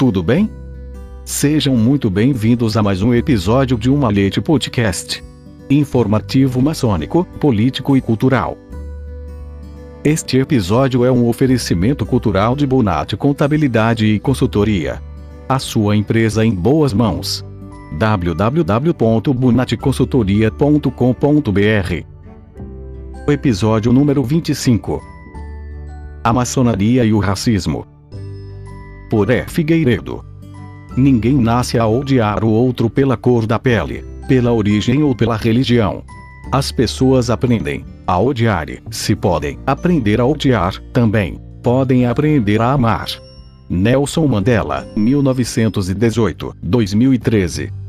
Tudo bem? Sejam muito bem-vindos a mais um episódio de Uma Leite Podcast. Informativo maçônico, político e cultural. Este episódio é um oferecimento cultural de Bonatti Contabilidade e Consultoria. A sua empresa em boas mãos. www.bonaticonsultoria.com.br Episódio número 25 A maçonaria e o racismo. Por. Figueiredo. Ninguém nasce a odiar o outro pela cor da pele, pela origem ou pela religião. As pessoas aprendem a odiar e, se podem aprender a odiar, também podem aprender a amar. Nelson Mandela, 1918-2013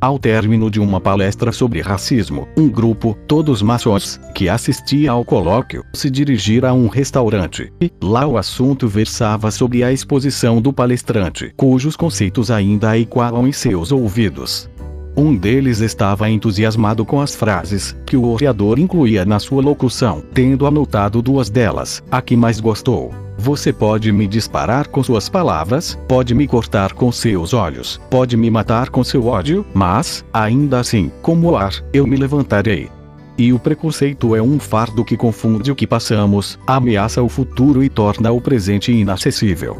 ao término de uma palestra sobre racismo, um grupo, todos maçons, que assistia ao colóquio, se dirigira a um restaurante. E, lá o assunto versava sobre a exposição do palestrante, cujos conceitos ainda ecoavam em seus ouvidos. Um deles estava entusiasmado com as frases que o orador incluía na sua locução, tendo anotado duas delas, a que mais gostou. Você pode me disparar com suas palavras, pode me cortar com seus olhos, pode me matar com seu ódio, mas, ainda assim, como o ar, eu me levantarei. E o preconceito é um fardo que confunde o que passamos, ameaça o futuro e torna o presente inacessível.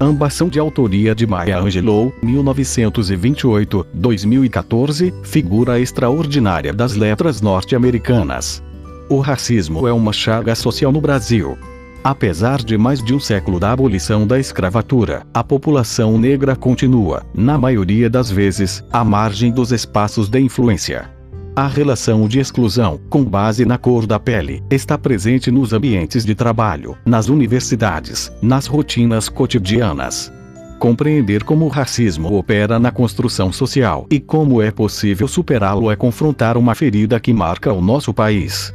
Ambas são de autoria de Maya Angelou, 1928-2014, figura extraordinária das letras norte-americanas. O racismo é uma chaga social no Brasil, Apesar de mais de um século da abolição da escravatura, a população negra continua, na maioria das vezes, à margem dos espaços de influência. A relação de exclusão, com base na cor da pele, está presente nos ambientes de trabalho, nas universidades, nas rotinas cotidianas. Compreender como o racismo opera na construção social e como é possível superá-lo é confrontar uma ferida que marca o nosso país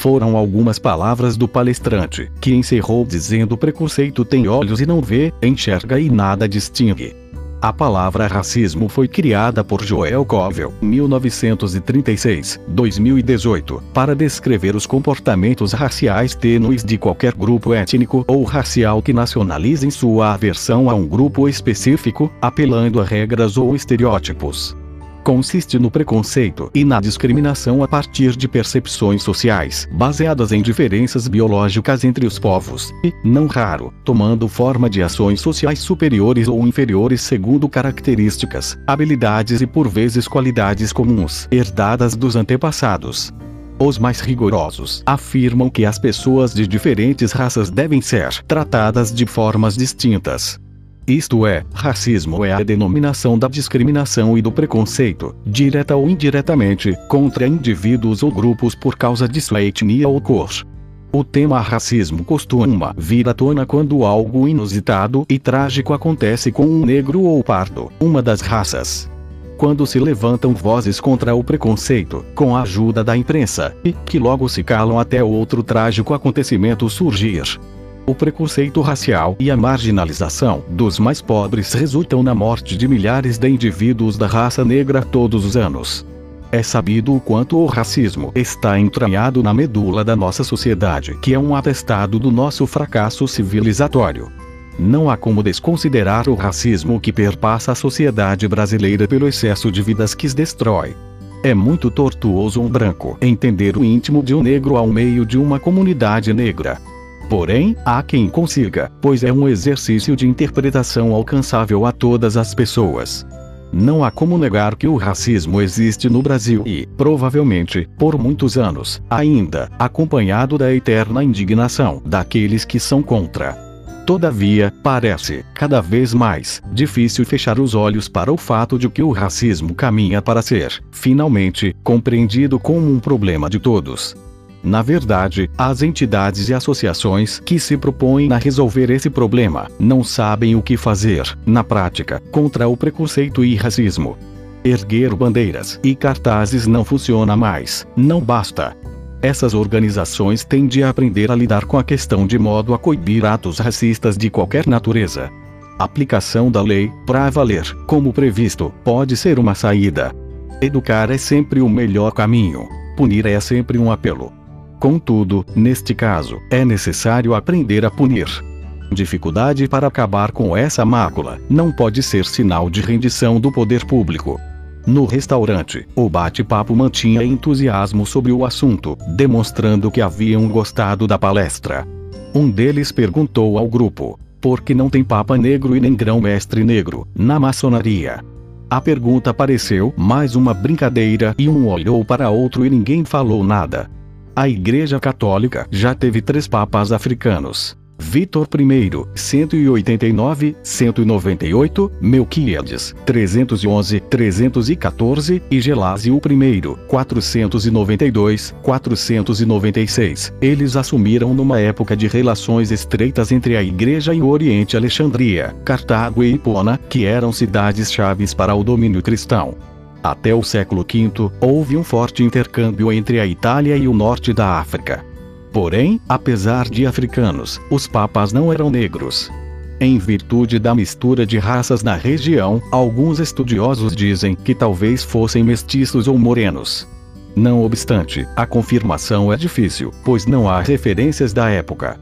foram algumas palavras do palestrante, que encerrou dizendo: preconceito tem olhos e não vê, enxerga e nada distingue. A palavra racismo foi criada por Joel Covell, 1936-2018, para descrever os comportamentos raciais tênues de qualquer grupo étnico ou racial que nacionalizem sua aversão a um grupo específico, apelando a regras ou estereótipos consiste no preconceito e na discriminação a partir de percepções sociais, baseadas em diferenças biológicas entre os povos, e, não raro, tomando forma de ações sociais superiores ou inferiores segundo características, habilidades e por vezes qualidades comuns, herdadas dos antepassados. Os mais rigorosos afirmam que as pessoas de diferentes raças devem ser tratadas de formas distintas, isto é, racismo é a denominação da discriminação e do preconceito, direta ou indiretamente, contra indivíduos ou grupos por causa de sua etnia ou cor. O tema racismo costuma vir à tona quando algo inusitado e trágico acontece com um negro ou pardo, uma das raças. Quando se levantam vozes contra o preconceito, com a ajuda da imprensa, e que logo se calam até outro trágico acontecimento surgir o preconceito racial e a marginalização dos mais pobres resultam na morte de milhares de indivíduos da raça negra todos os anos. É sabido o quanto o racismo está entranhado na medula da nossa sociedade, que é um atestado do nosso fracasso civilizatório. Não há como desconsiderar o racismo que perpassa a sociedade brasileira pelo excesso de vidas que destrói. É muito tortuoso um branco entender o íntimo de um negro ao meio de uma comunidade negra. Porém, há quem consiga, pois é um exercício de interpretação alcançável a todas as pessoas. Não há como negar que o racismo existe no Brasil e, provavelmente, por muitos anos, ainda, acompanhado da eterna indignação daqueles que são contra. Todavia, parece, cada vez mais, difícil fechar os olhos para o fato de que o racismo caminha para ser, finalmente, compreendido como um problema de todos. Na verdade, as entidades e associações que se propõem a resolver esse problema não sabem o que fazer, na prática, contra o preconceito e racismo. Erguer bandeiras e cartazes não funciona mais, não basta. Essas organizações têm de aprender a lidar com a questão de modo a coibir atos racistas de qualquer natureza. Aplicação da lei, para valer, como previsto, pode ser uma saída. Educar é sempre o melhor caminho. Punir é sempre um apelo. Contudo, neste caso, é necessário aprender a punir. Dificuldade para acabar com essa mácula não pode ser sinal de rendição do poder público. No restaurante, o bate-papo mantinha entusiasmo sobre o assunto, demonstrando que haviam gostado da palestra. Um deles perguntou ao grupo: por que não tem Papa Negro e nem Grão-Mestre Negro na maçonaria? A pergunta pareceu mais uma brincadeira e um olhou para outro e ninguém falou nada. A Igreja Católica já teve três papas africanos. Vitor I, 189, 198, Melquíades, 311, 314 e Gelásio I, 492, 496. Eles assumiram numa época de relações estreitas entre a Igreja e o Oriente Alexandria, Cartago e Hipona, que eram cidades chaves para o domínio cristão. Até o século V, houve um forte intercâmbio entre a Itália e o norte da África. Porém, apesar de africanos, os papas não eram negros. Em virtude da mistura de raças na região, alguns estudiosos dizem que talvez fossem mestiços ou morenos. Não obstante, a confirmação é difícil, pois não há referências da época.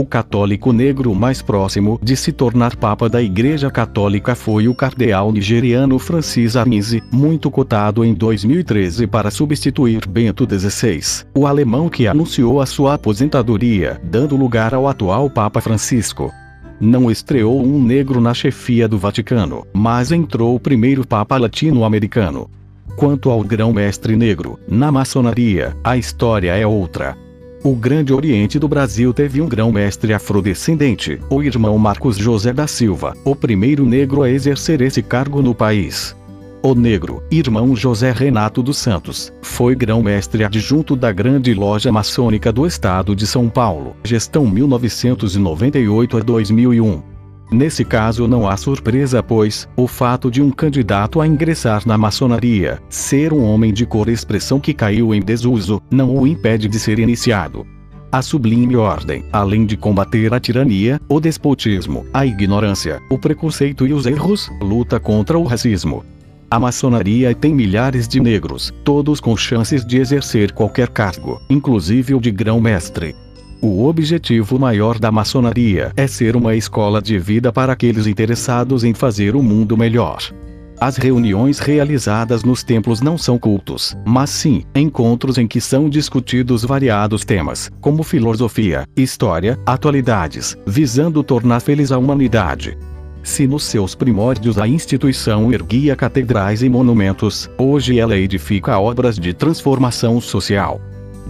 O católico negro mais próximo de se tornar papa da Igreja Católica foi o cardeal nigeriano Francis Arnise, muito cotado em 2013 para substituir Bento XVI, o alemão que anunciou a sua aposentadoria, dando lugar ao atual Papa Francisco. Não estreou um negro na chefia do Vaticano, mas entrou o primeiro Papa latino-americano. Quanto ao grão-mestre negro, na maçonaria, a história é outra. O Grande Oriente do Brasil teve um grão-mestre afrodescendente, o irmão Marcos José da Silva, o primeiro negro a exercer esse cargo no país. O negro, irmão José Renato dos Santos, foi grão-mestre adjunto da Grande Loja Maçônica do Estado de São Paulo, gestão 1998 a 2001. Nesse caso não há surpresa pois, o fato de um candidato a ingressar na maçonaria, ser um homem de cor expressão que caiu em desuso, não o impede de ser iniciado. A sublime ordem, além de combater a tirania, o despotismo, a ignorância, o preconceito e os erros, luta contra o racismo. A maçonaria tem milhares de negros, todos com chances de exercer qualquer cargo, inclusive o de grão-mestre. O objetivo maior da maçonaria é ser uma escola de vida para aqueles interessados em fazer o mundo melhor. As reuniões realizadas nos templos não são cultos, mas sim encontros em que são discutidos variados temas, como filosofia, história, atualidades, visando tornar feliz a humanidade. Se nos seus primórdios a instituição erguia catedrais e monumentos, hoje ela edifica obras de transformação social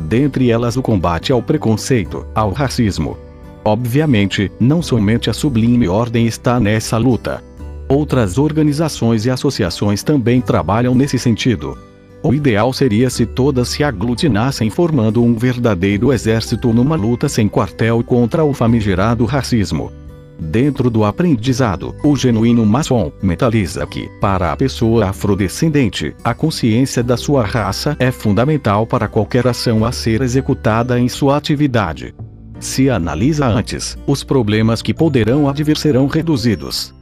dentre elas o combate ao preconceito, ao racismo. Obviamente, não somente a Sublime Ordem está nessa luta. Outras organizações e associações também trabalham nesse sentido. O ideal seria se todas se aglutinassem formando um verdadeiro exército numa luta sem quartel contra o famigerado racismo. Dentro do aprendizado, o genuíno maçom mentaliza que, para a pessoa afrodescendente, a consciência da sua raça é fundamental para qualquer ação a ser executada em sua atividade. Se analisa antes, os problemas que poderão advir serão reduzidos.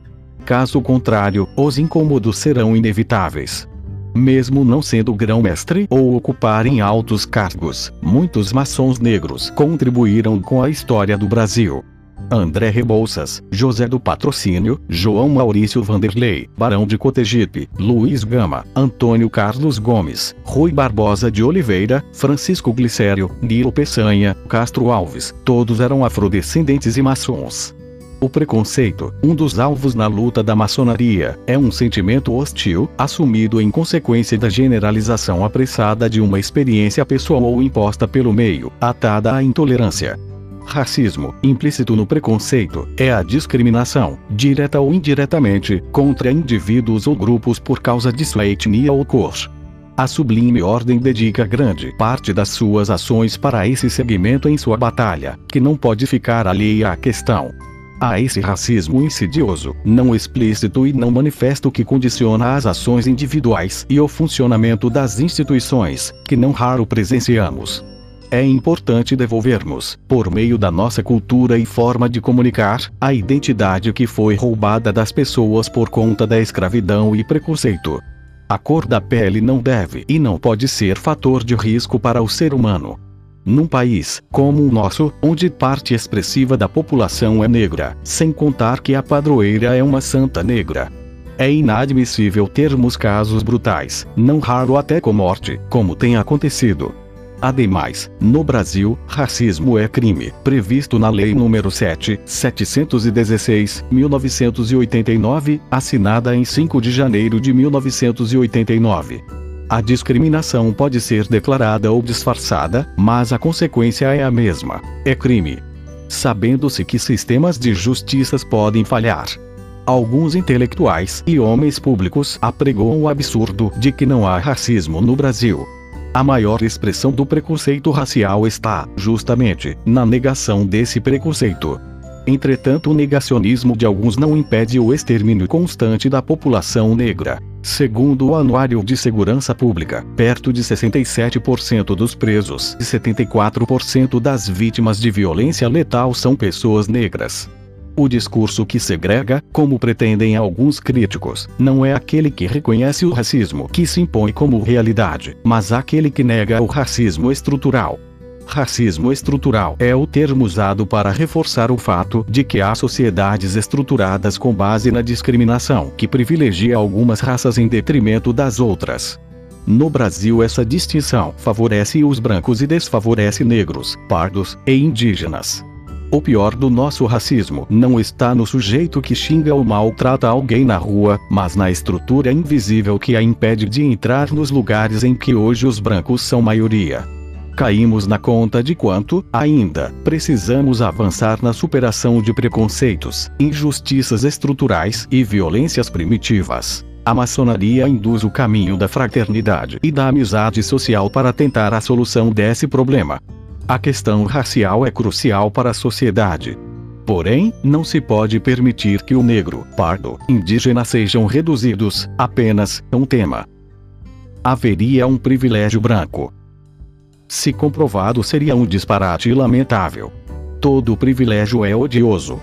Caso contrário, os incômodos serão inevitáveis. Mesmo não sendo grão-mestre ou ocuparem altos cargos, muitos maçons negros contribuíram com a história do Brasil. André Rebouças, José do Patrocínio, João Maurício Vanderlei, Barão de Cotegipe, Luiz Gama, Antônio Carlos Gomes, Rui Barbosa de Oliveira, Francisco Glicério, Nilo Peçanha, Castro Alves, todos eram afrodescendentes e maçons. O preconceito, um dos alvos na luta da maçonaria, é um sentimento hostil, assumido em consequência da generalização apressada de uma experiência pessoal ou imposta pelo meio, atada à intolerância. Racismo, implícito no preconceito, é a discriminação, direta ou indiretamente, contra indivíduos ou grupos por causa de sua etnia ou cor. A Sublime Ordem dedica grande parte das suas ações para esse segmento em sua batalha, que não pode ficar alheia à questão. Há esse racismo insidioso, não explícito e não manifesto que condiciona as ações individuais e o funcionamento das instituições, que não raro presenciamos. É importante devolvermos, por meio da nossa cultura e forma de comunicar, a identidade que foi roubada das pessoas por conta da escravidão e preconceito. A cor da pele não deve e não pode ser fator de risco para o ser humano. Num país, como o nosso, onde parte expressiva da população é negra, sem contar que a padroeira é uma santa negra. É inadmissível termos casos brutais, não raro até com morte, como tem acontecido. Ademais, no Brasil, racismo é crime, previsto na Lei nº 7, 716, 1989, assinada em 5 de janeiro de 1989. A discriminação pode ser declarada ou disfarçada, mas a consequência é a mesma: é crime. Sabendo-se que sistemas de justiças podem falhar. Alguns intelectuais e homens públicos apregoam o absurdo de que não há racismo no Brasil. A maior expressão do preconceito racial está, justamente, na negação desse preconceito. Entretanto, o negacionismo de alguns não impede o extermínio constante da população negra. Segundo o Anuário de Segurança Pública, perto de 67% dos presos e 74% das vítimas de violência letal são pessoas negras. O discurso que segrega, como pretendem alguns críticos, não é aquele que reconhece o racismo que se impõe como realidade, mas aquele que nega o racismo estrutural. Racismo estrutural é o termo usado para reforçar o fato de que há sociedades estruturadas com base na discriminação que privilegia algumas raças em detrimento das outras. No Brasil, essa distinção favorece os brancos e desfavorece negros, pardos e indígenas. O pior do nosso racismo não está no sujeito que xinga ou maltrata alguém na rua, mas na estrutura invisível que a impede de entrar nos lugares em que hoje os brancos são maioria. Caímos na conta de quanto, ainda, precisamos avançar na superação de preconceitos, injustiças estruturais e violências primitivas. A maçonaria induz o caminho da fraternidade e da amizade social para tentar a solução desse problema. A questão racial é crucial para a sociedade. Porém, não se pode permitir que o negro, pardo, indígena sejam reduzidos apenas a um tema. Haveria um privilégio branco. Se comprovado, seria um disparate lamentável. Todo privilégio é odioso.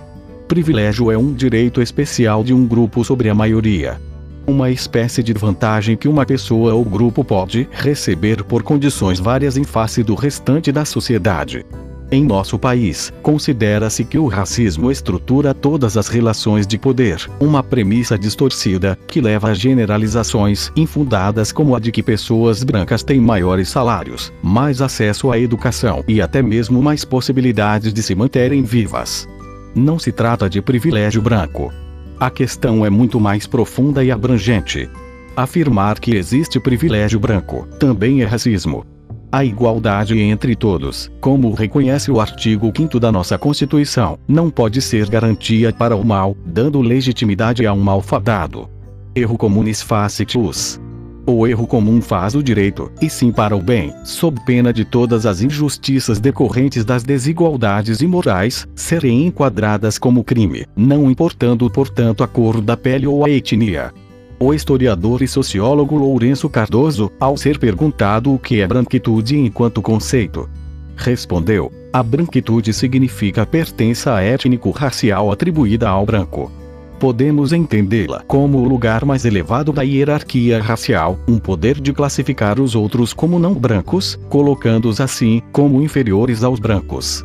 Privilégio é um direito especial de um grupo sobre a maioria uma espécie de vantagem que uma pessoa ou grupo pode receber por condições várias em face do restante da sociedade. Em nosso país, considera-se que o racismo estrutura todas as relações de poder, uma premissa distorcida, que leva a generalizações infundadas como a de que pessoas brancas têm maiores salários, mais acesso à educação e até mesmo mais possibilidades de se manterem vivas. Não se trata de privilégio branco, a questão é muito mais profunda e abrangente. Afirmar que existe privilégio branco também é racismo. A igualdade entre todos, como reconhece o artigo 5 da nossa Constituição, não pode ser garantia para o mal, dando legitimidade a um malfadado. Erro comunis facitus. O erro comum faz o direito, e sim para o bem, sob pena de todas as injustiças decorrentes das desigualdades imorais, serem enquadradas como crime, não importando portanto a cor da pele ou a etnia. O historiador e sociólogo Lourenço Cardoso, ao ser perguntado o que é branquitude enquanto conceito, respondeu: a branquitude significa pertença étnico-racial atribuída ao branco podemos entendê-la como o lugar mais elevado da hierarquia racial, um poder de classificar os outros como não brancos, colocando-os assim como inferiores aos brancos.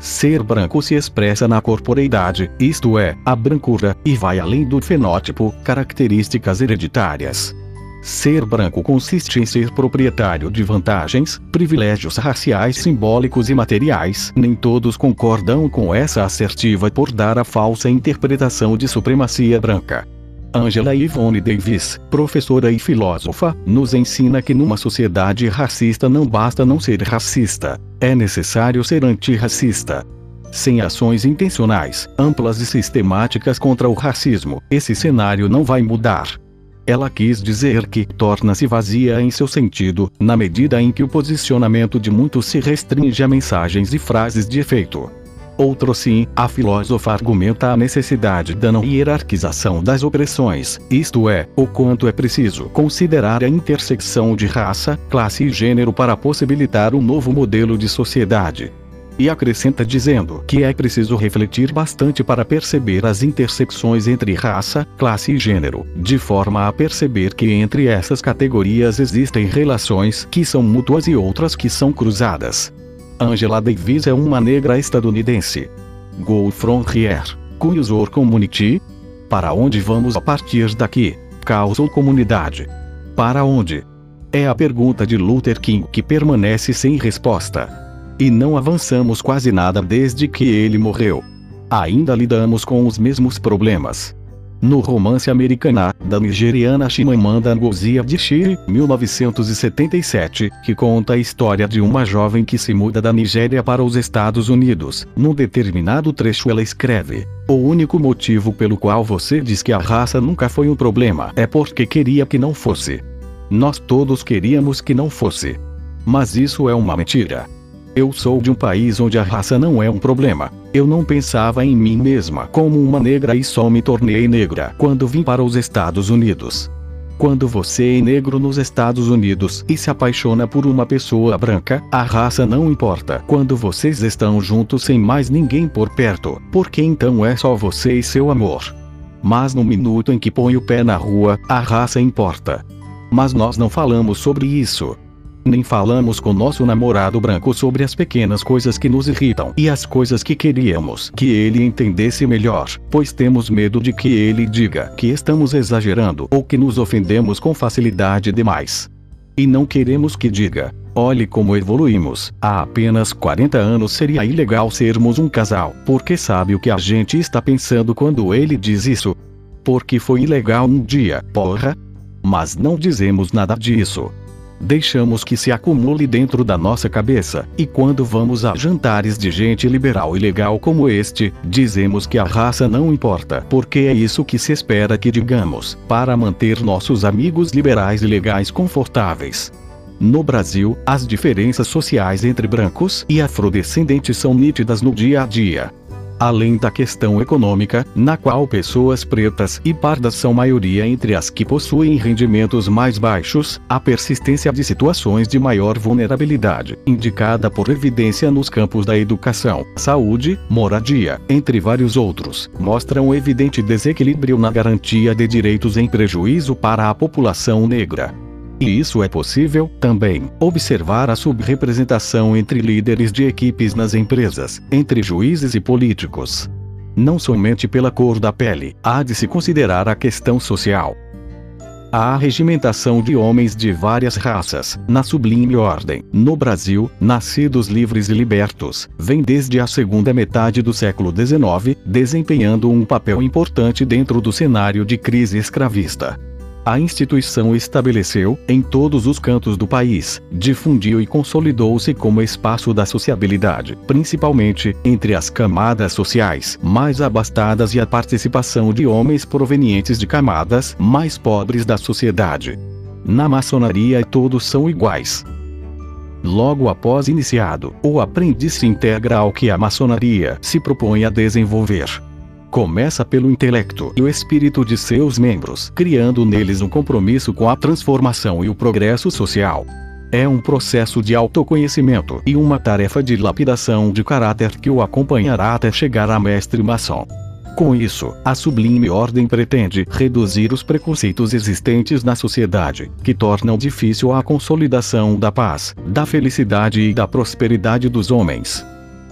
Ser branco se expressa na corporeidade, isto é, a brancura, e vai além do fenótipo, características hereditárias. Ser branco consiste em ser proprietário de vantagens, privilégios raciais simbólicos e materiais. Nem todos concordam com essa assertiva por dar a falsa interpretação de supremacia branca. Angela Yvonne Davis, professora e filósofa, nos ensina que numa sociedade racista não basta não ser racista, é necessário ser antirracista. Sem ações intencionais, amplas e sistemáticas contra o racismo, esse cenário não vai mudar. Ela quis dizer que torna-se vazia em seu sentido, na medida em que o posicionamento de muitos se restringe a mensagens e frases de efeito. Outro sim, a filósofa argumenta a necessidade da não hierarquização das opressões, isto é, o quanto é preciso considerar a intersecção de raça, classe e gênero para possibilitar um novo modelo de sociedade. E acrescenta dizendo que é preciso refletir bastante para perceber as intersecções entre raça, classe e gênero, de forma a perceber que entre essas categorias existem relações que são mútuas e outras que são cruzadas. Angela Davis é uma negra estadunidense. Go from here. Cunhos or community? Para onde vamos a partir daqui? Caos ou comunidade? Para onde? É a pergunta de Luther King que permanece sem resposta. E não avançamos quase nada desde que ele morreu. Ainda lidamos com os mesmos problemas. No romance americana, da nigeriana Chimamanda Ngozi Adichie, 1977, que conta a história de uma jovem que se muda da Nigéria para os Estados Unidos. Num determinado trecho ela escreve: O único motivo pelo qual você diz que a raça nunca foi um problema é porque queria que não fosse. Nós todos queríamos que não fosse. Mas isso é uma mentira. Eu sou de um país onde a raça não é um problema. Eu não pensava em mim mesma como uma negra e só me tornei negra quando vim para os Estados Unidos. Quando você é negro nos Estados Unidos e se apaixona por uma pessoa branca, a raça não importa. Quando vocês estão juntos sem mais ninguém por perto, porque então é só você e seu amor. Mas no minuto em que põe o pé na rua, a raça importa. Mas nós não falamos sobre isso. Nem falamos com nosso namorado branco sobre as pequenas coisas que nos irritam e as coisas que queríamos que ele entendesse melhor, pois temos medo de que ele diga que estamos exagerando ou que nos ofendemos com facilidade demais. E não queremos que diga: olhe como evoluímos, há apenas 40 anos seria ilegal sermos um casal, porque sabe o que a gente está pensando quando ele diz isso? Porque foi ilegal um dia, porra? Mas não dizemos nada disso. Deixamos que se acumule dentro da nossa cabeça, e quando vamos a jantares de gente liberal e legal como este, dizemos que a raça não importa, porque é isso que se espera que digamos, para manter nossos amigos liberais e legais confortáveis. No Brasil, as diferenças sociais entre brancos e afrodescendentes são nítidas no dia a dia além da questão econômica, na qual pessoas pretas e pardas são maioria entre as que possuem rendimentos mais baixos, a persistência de situações de maior vulnerabilidade, indicada por evidência nos campos da educação, saúde, moradia, entre vários outros, mostra um evidente desequilíbrio na garantia de direitos em prejuízo para a população negra. E isso é possível, também, observar a subrepresentação entre líderes de equipes nas empresas, entre juízes e políticos. Não somente pela cor da pele, há de se considerar a questão social. A regimentação de homens de várias raças, na sublime ordem, no Brasil, nascidos livres e libertos, vem desde a segunda metade do século XIX, desempenhando um papel importante dentro do cenário de crise escravista. A instituição estabeleceu, em todos os cantos do país, difundiu e consolidou-se como espaço da sociabilidade, principalmente entre as camadas sociais mais abastadas e a participação de homens provenientes de camadas mais pobres da sociedade. Na maçonaria todos são iguais. Logo após iniciado, o aprendiz se integra ao que a maçonaria se propõe a desenvolver começa pelo intelecto e o espírito de seus membros, criando neles um compromisso com a transformação e o progresso social. É um processo de autoconhecimento e uma tarefa de lapidação de caráter que o acompanhará até chegar a mestre maçom. Com isso, a sublime ordem pretende reduzir os preconceitos existentes na sociedade, que tornam difícil a consolidação da paz, da felicidade e da prosperidade dos homens.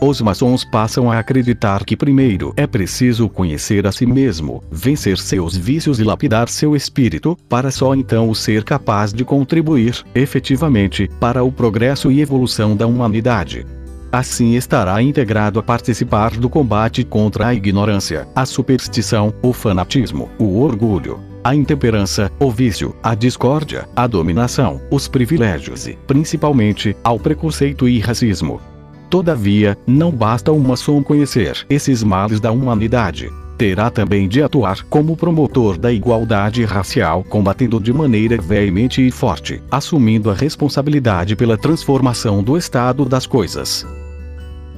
Os maçons passam a acreditar que primeiro é preciso conhecer a si mesmo, vencer seus vícios e lapidar seu espírito, para só então ser capaz de contribuir, efetivamente, para o progresso e evolução da humanidade. Assim estará integrado a participar do combate contra a ignorância, a superstição, o fanatismo, o orgulho, a intemperança, o vício, a discórdia, a dominação, os privilégios e, principalmente, ao preconceito e racismo. Todavia, não basta um maçom conhecer esses males da humanidade. Terá também de atuar como promotor da igualdade racial, combatendo de maneira veemente e forte, assumindo a responsabilidade pela transformação do estado das coisas.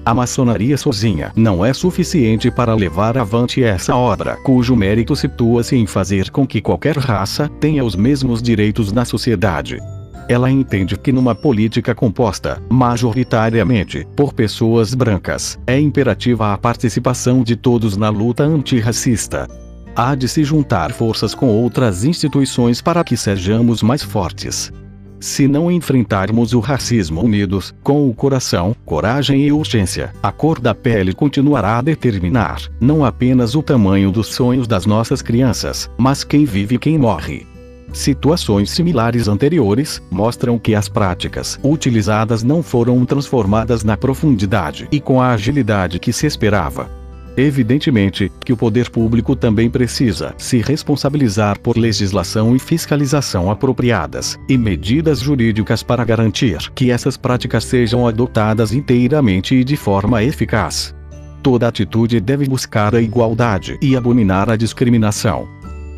A maçonaria sozinha não é suficiente para levar avante essa obra, cujo mérito situa-se em fazer com que qualquer raça tenha os mesmos direitos na sociedade. Ela entende que numa política composta, majoritariamente, por pessoas brancas, é imperativa a participação de todos na luta antirracista. Há de se juntar forças com outras instituições para que sejamos mais fortes. Se não enfrentarmos o racismo unidos, com o coração, coragem e urgência, a cor da pele continuará a determinar, não apenas o tamanho dos sonhos das nossas crianças, mas quem vive e quem morre. Situações similares anteriores mostram que as práticas utilizadas não foram transformadas na profundidade e com a agilidade que se esperava. Evidentemente, que o poder público também precisa se responsabilizar por legislação e fiscalização apropriadas, e medidas jurídicas para garantir que essas práticas sejam adotadas inteiramente e de forma eficaz. Toda atitude deve buscar a igualdade e abominar a discriminação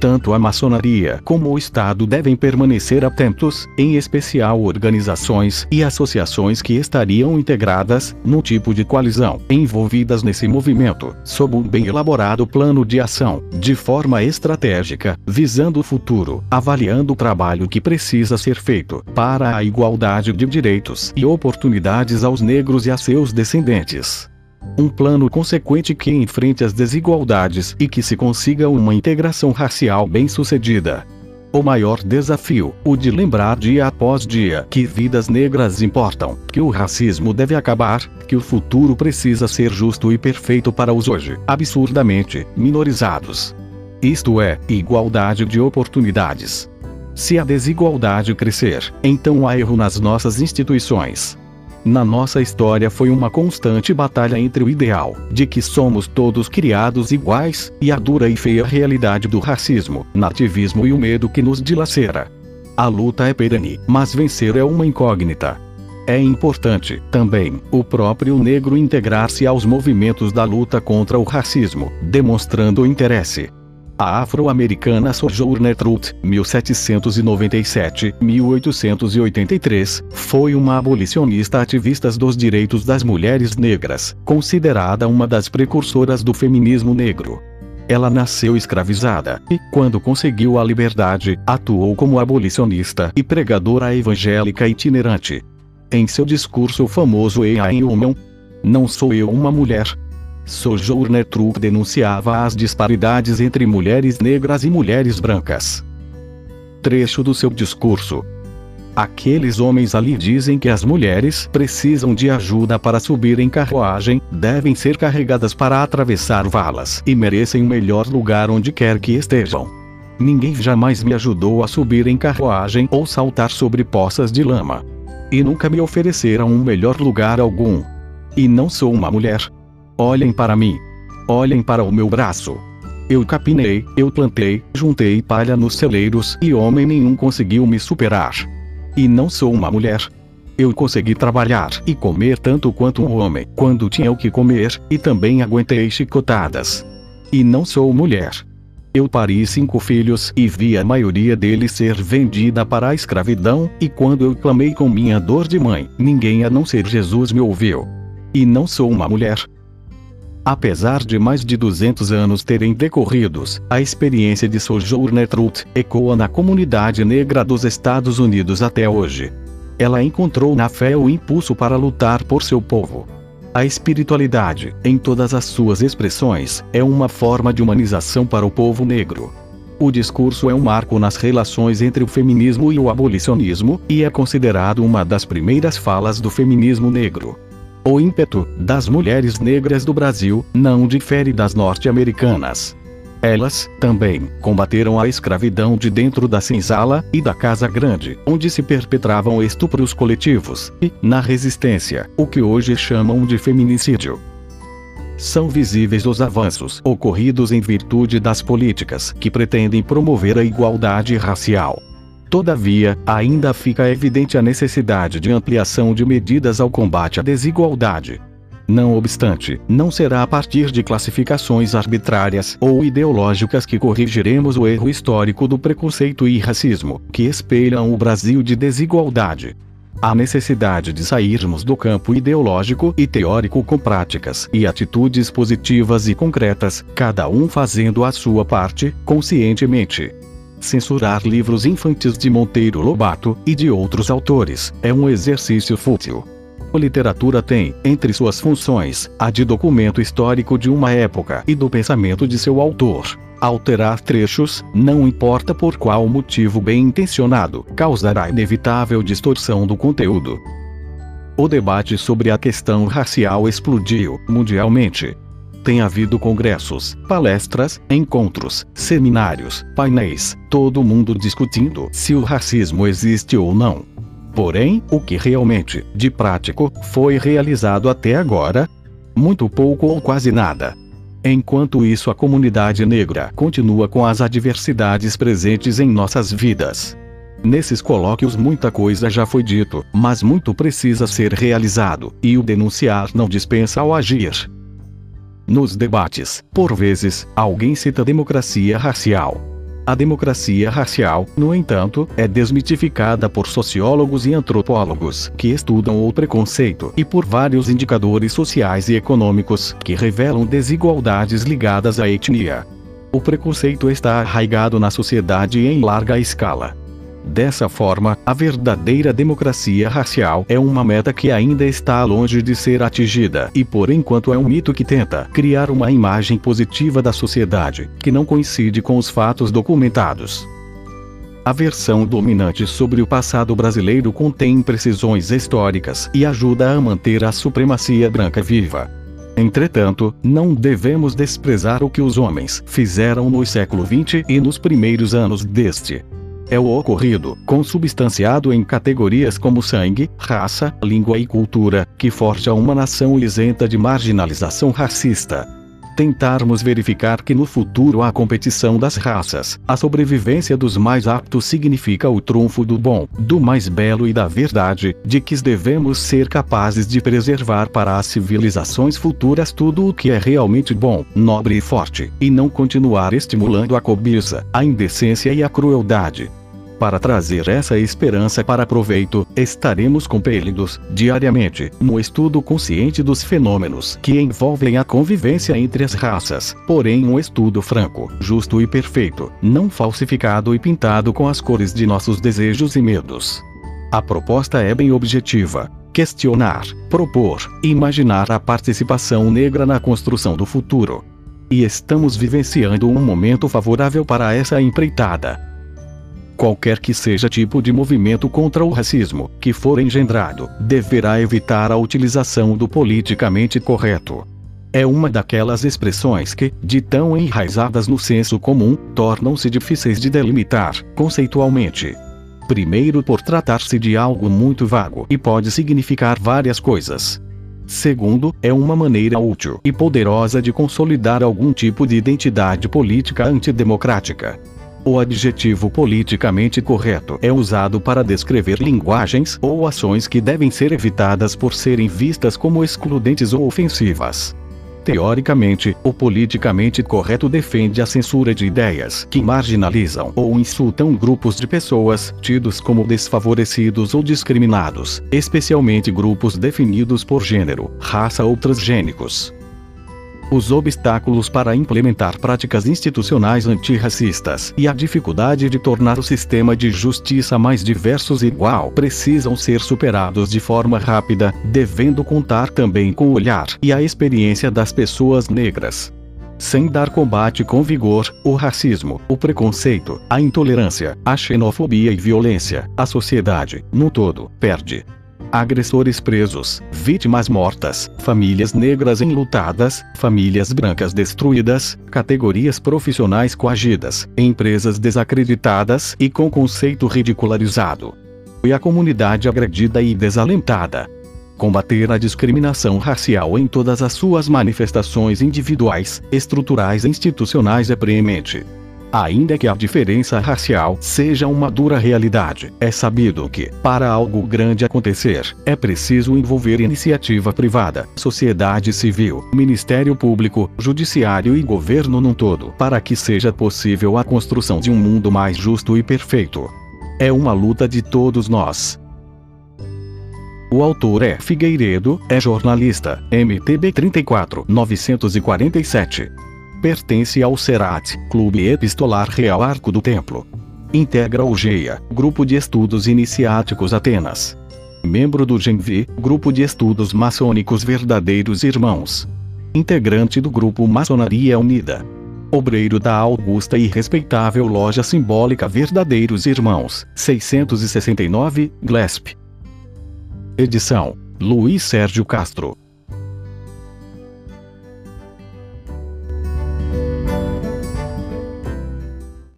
tanto a maçonaria como o Estado devem permanecer atentos, em especial organizações e associações que estariam integradas, num tipo de coalizão, envolvidas nesse movimento, sob um bem elaborado plano de ação, de forma estratégica, visando o futuro, avaliando o trabalho que precisa ser feito para a igualdade de direitos e oportunidades aos negros e a seus descendentes um plano consequente que enfrente as desigualdades e que se consiga uma integração racial bem-sucedida. O maior desafio, o de lembrar dia após dia que vidas negras importam, que o racismo deve acabar, que o futuro precisa ser justo e perfeito para os hoje absurdamente minorizados. Isto é, igualdade de oportunidades. Se a desigualdade crescer, então há erro nas nossas instituições na nossa história foi uma constante batalha entre o ideal, de que somos todos criados iguais, e a dura e feia realidade do racismo, nativismo e o medo que nos dilacera. A luta é perene, mas vencer é uma incógnita. É importante, também, o próprio negro integrar-se aos movimentos da luta contra o racismo, demonstrando interesse, a afro-americana Sojourner Truth, 1797-1883, foi uma abolicionista ativista dos direitos das mulheres negras, considerada uma das precursoras do feminismo negro. Ela nasceu escravizada e, quando conseguiu a liberdade, atuou como abolicionista e pregadora evangélica itinerante. Em seu discurso famoso in Woman, Não sou eu uma mulher, Sojourner Truth denunciava as disparidades entre mulheres negras e mulheres brancas. Trecho do seu discurso. Aqueles homens ali dizem que as mulheres precisam de ajuda para subir em carruagem, devem ser carregadas para atravessar valas e merecem um melhor lugar onde quer que estejam. Ninguém jamais me ajudou a subir em carruagem ou saltar sobre poças de lama. E nunca me ofereceram um melhor lugar algum. E não sou uma mulher, Olhem para mim. Olhem para o meu braço. Eu capinei, eu plantei, juntei palha nos celeiros e homem nenhum conseguiu me superar. E não sou uma mulher. Eu consegui trabalhar e comer tanto quanto um homem, quando tinha o que comer, e também aguentei chicotadas. E não sou mulher. Eu pari cinco filhos e vi a maioria deles ser vendida para a escravidão, e quando eu clamei com minha dor de mãe, ninguém a não ser Jesus me ouviu. E não sou uma mulher. Apesar de mais de 200 anos terem decorridos, a experiência de Sojourner Truth ecoa na comunidade negra dos Estados Unidos até hoje. Ela encontrou na fé o impulso para lutar por seu povo. A espiritualidade, em todas as suas expressões, é uma forma de humanização para o povo negro. O discurso é um marco nas relações entre o feminismo e o abolicionismo, e é considerado uma das primeiras falas do feminismo negro. O ímpeto das mulheres negras do Brasil não difere das norte-americanas. Elas, também, combateram a escravidão de dentro da senzala e da casa grande, onde se perpetravam estupros coletivos, e, na resistência, o que hoje chamam de feminicídio. São visíveis os avanços ocorridos em virtude das políticas que pretendem promover a igualdade racial. Todavia, ainda fica evidente a necessidade de ampliação de medidas ao combate à desigualdade. Não obstante, não será a partir de classificações arbitrárias ou ideológicas que corrigiremos o erro histórico do preconceito e racismo, que espelham o Brasil de desigualdade. Há necessidade de sairmos do campo ideológico e teórico com práticas e atitudes positivas e concretas, cada um fazendo a sua parte, conscientemente. Censurar livros infantis de Monteiro Lobato e de outros autores é um exercício fútil. A literatura tem, entre suas funções, a de documento histórico de uma época e do pensamento de seu autor. Alterar trechos, não importa por qual motivo bem intencionado, causará inevitável distorção do conteúdo. O debate sobre a questão racial explodiu mundialmente. Tem havido congressos, palestras, encontros, seminários, painéis, todo mundo discutindo se o racismo existe ou não. Porém, o que realmente, de prático, foi realizado até agora? Muito pouco ou quase nada. Enquanto isso, a comunidade negra continua com as adversidades presentes em nossas vidas. Nesses colóquios muita coisa já foi dito, mas muito precisa ser realizado, e o denunciar não dispensa ao agir. Nos debates, por vezes, alguém cita democracia racial. A democracia racial, no entanto, é desmitificada por sociólogos e antropólogos que estudam o preconceito e por vários indicadores sociais e econômicos que revelam desigualdades ligadas à etnia. O preconceito está arraigado na sociedade em larga escala. Dessa forma, a verdadeira democracia racial é uma meta que ainda está longe de ser atingida e por enquanto é um mito que tenta criar uma imagem positiva da sociedade, que não coincide com os fatos documentados. A versão dominante sobre o passado brasileiro contém imprecisões históricas e ajuda a manter a supremacia branca viva. Entretanto, não devemos desprezar o que os homens fizeram no século XX e nos primeiros anos deste é o ocorrido, consubstanciado em categorias como sangue, raça, língua e cultura, que forja uma nação isenta de marginalização racista. Tentarmos verificar que no futuro há competição das raças, a sobrevivência dos mais aptos significa o trunfo do bom, do mais belo e da verdade, de que devemos ser capazes de preservar para as civilizações futuras tudo o que é realmente bom, nobre e forte, e não continuar estimulando a cobiça, a indecência e a crueldade. Para trazer essa esperança para proveito, estaremos compelidos, diariamente, no estudo consciente dos fenômenos que envolvem a convivência entre as raças, porém um estudo franco, justo e perfeito, não falsificado e pintado com as cores de nossos desejos e medos. A proposta é bem objetiva. Questionar, propor, imaginar a participação negra na construção do futuro. E estamos vivenciando um momento favorável para essa empreitada qualquer que seja tipo de movimento contra o racismo que for engendrado, deverá evitar a utilização do politicamente correto. É uma daquelas expressões que, de tão enraizadas no senso comum, tornam-se difíceis de delimitar, conceitualmente. Primeiro, por tratar-se de algo muito vago e pode significar várias coisas. Segundo, é uma maneira útil e poderosa de consolidar algum tipo de identidade política antidemocrática. O adjetivo politicamente correto é usado para descrever linguagens ou ações que devem ser evitadas por serem vistas como excludentes ou ofensivas. Teoricamente, o politicamente correto defende a censura de ideias que marginalizam ou insultam grupos de pessoas tidos como desfavorecidos ou discriminados, especialmente grupos definidos por gênero, raça ou transgênicos os obstáculos para implementar práticas institucionais antirracistas e a dificuldade de tornar o sistema de justiça mais diversos e igual precisam ser superados de forma rápida, devendo contar também com o olhar e a experiência das pessoas negras. Sem dar combate com vigor, o racismo, o preconceito, a intolerância, a xenofobia e violência, a sociedade, no todo, perde agressores presos, vítimas mortas, famílias negras enlutadas, famílias brancas destruídas, categorias profissionais coagidas, empresas desacreditadas e com conceito ridicularizado. E a comunidade agredida e desalentada. Combater a discriminação racial em todas as suas manifestações individuais, estruturais e institucionais é preemente. Ainda que a diferença racial seja uma dura realidade, é sabido que, para algo grande acontecer, é preciso envolver iniciativa privada, sociedade civil, Ministério Público, Judiciário e governo num todo, para que seja possível a construção de um mundo mais justo e perfeito. É uma luta de todos nós. O autor é Figueiredo, é jornalista, MTB 34 947 pertence ao Serat, Clube Epistolar Real Arco do Templo. Integra o GEA, Grupo de Estudos Iniciáticos Atenas. Membro do GENV, Grupo de Estudos Maçônicos Verdadeiros Irmãos. Integrante do Grupo Maçonaria Unida. Obreiro da augusta e respeitável Loja Simbólica Verdadeiros Irmãos, 669, Glesp. Edição: Luiz Sérgio Castro.